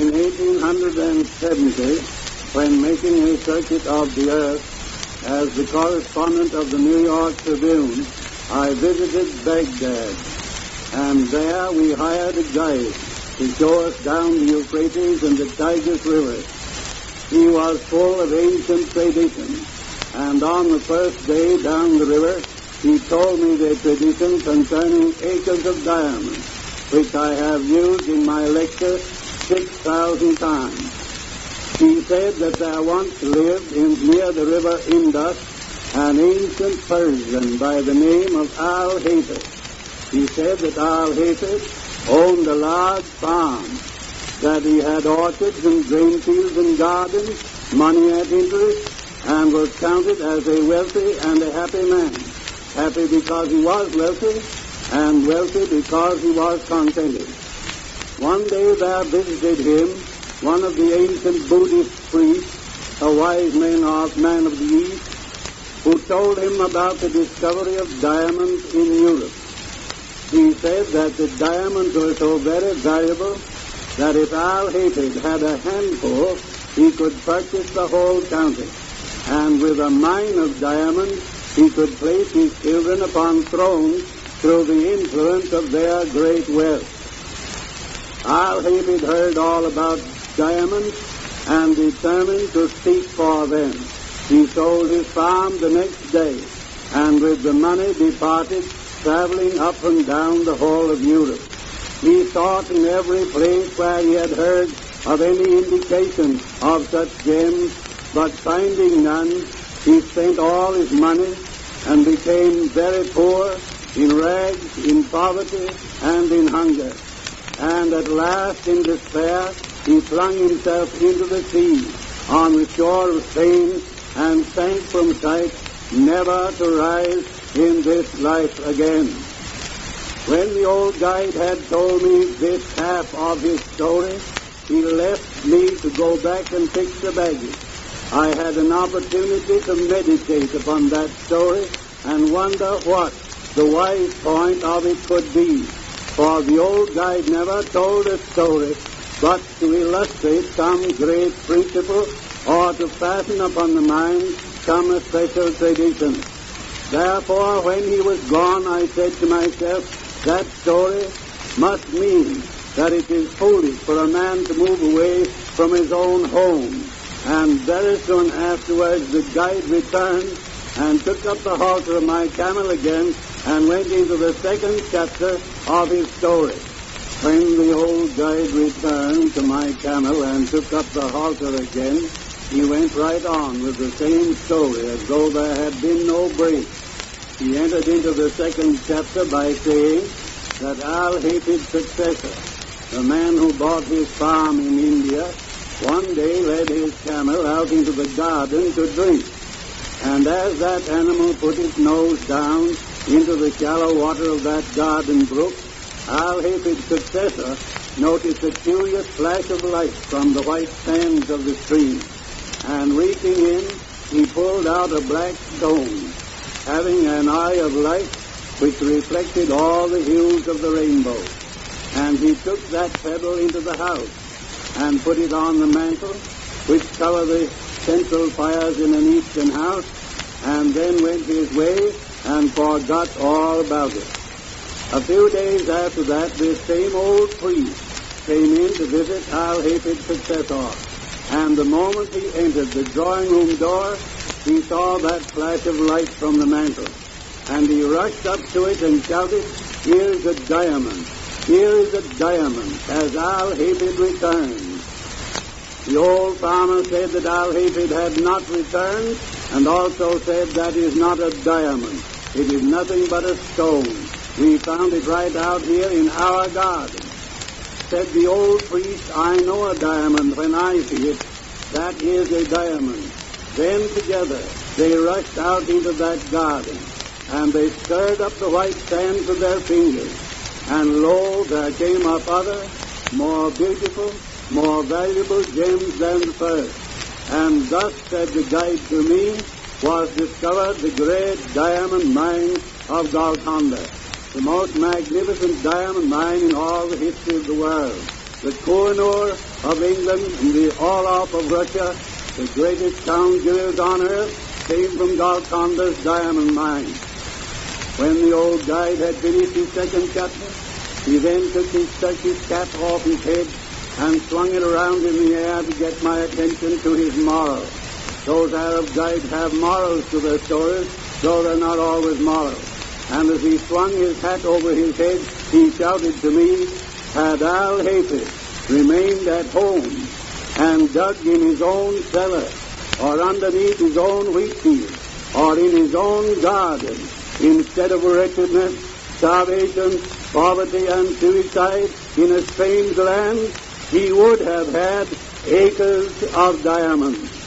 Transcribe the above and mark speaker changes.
Speaker 1: In 1870, when making a circuit of the earth as the correspondent of the New York Tribune, I visited Baghdad, and there we hired a guide to show us down the Euphrates and the Tigris rivers. He was full of ancient traditions, and on the first day down the river, he told me the tradition concerning acres of diamonds, which I have used in my lecture 6,000 times. He said that there once lived in, near the river Indus an ancient Persian by the name of Al-Hafid. He said that Al-Hafid owned a large farm, that he had orchards and grain fields and gardens, money at interest, and was counted as a wealthy and a happy man. Happy because he was wealthy, and wealthy because he was contented. One day there visited him one of the ancient Buddhist priests, a wise man of, man of the East, who told him about the discovery of diamonds in Europe. He said that the diamonds were so very valuable that if Al-Hafid had a handful, he could purchase the whole county. And with a mine of diamonds, he could place his children upon thrones through the influence of their great wealth. Al-Hafid heard all about diamonds and determined to seek for them. He sold his farm the next day and with the money departed, traveling up and down the whole of Europe. He sought in every place where he had heard of any indication of such gems, but finding none, he spent all his money and became very poor, in rags, in poverty, and in hunger. And at last, in despair, he flung himself into the sea on the shore of Spain and sank from sight, never to rise in this life again. When the old guide had told me this half of his story, he left me to go back and fix the baggage. I had an opportunity to meditate upon that story and wonder what the wise point of it could be. For the old guide never told a story but to illustrate some great principle or to fasten upon the mind some special tradition. Therefore, when he was gone, I said to myself, that story must mean that it is foolish for a man to move away from his own home. And very soon afterwards, the guide returned and took up the halter of my camel again and went into the second chapter of his story. When the old guide returned to my camel and took up the halter again, he went right on with the same story as though there had been no break. He entered into the second chapter by saying that Al-Hafid's successor, the man who bought his farm in India, one day led his camel out into the garden to drink. And as that animal put its nose down into the shallow water of that garden brook, Al-Hafid's successor noticed a curious flash of light from the white sands of the stream, and reaching in, he pulled out a black stone, having an eye of light which reflected all the hues of the rainbow. And he took that pebble into the house and put it on the mantel, which covered the central fires in an eastern house, and then went his way and forgot all about it. A few days after that, this same old priest came in to visit Al-Hafid's successor. And the moment he entered the drawing room door, he saw that flash of light from the mantel. And he rushed up to it and shouted, Here's a diamond. Here is a diamond, as Al-Hafid returns. The old farmer said that Al-Hafid had not returned, and also said that is not a diamond. It is nothing but a stone. We found it right out here in our garden. Said the old priest, I know a diamond when I see it. That is a diamond. Then together they rushed out into that garden, and they stirred up the white sands with their fingers. And lo, there came up other, more beautiful, more valuable gems than the first. And thus, said the guide to me, was discovered the great diamond mine of Golconda the most magnificent diamond mine in all the history of the world. The Koh-i-Noor of England and the Orloff of Russia, the greatest scoundrels on earth, came from Golconda's diamond mine. When the old guide had finished his second chapter, he then took his Turkish cap off his head and swung it around in the air to get my attention to his moral. Those Arab guides have morals to their stories, though they're not always moral. And as he swung his hat over his head, he shouted to me, had Al Hafid remained at home and dug in his own cellar or underneath his own wheat field or in his own garden instead of wretchedness, starvation, poverty, and suicide in a strange land, he would have had acres of diamonds.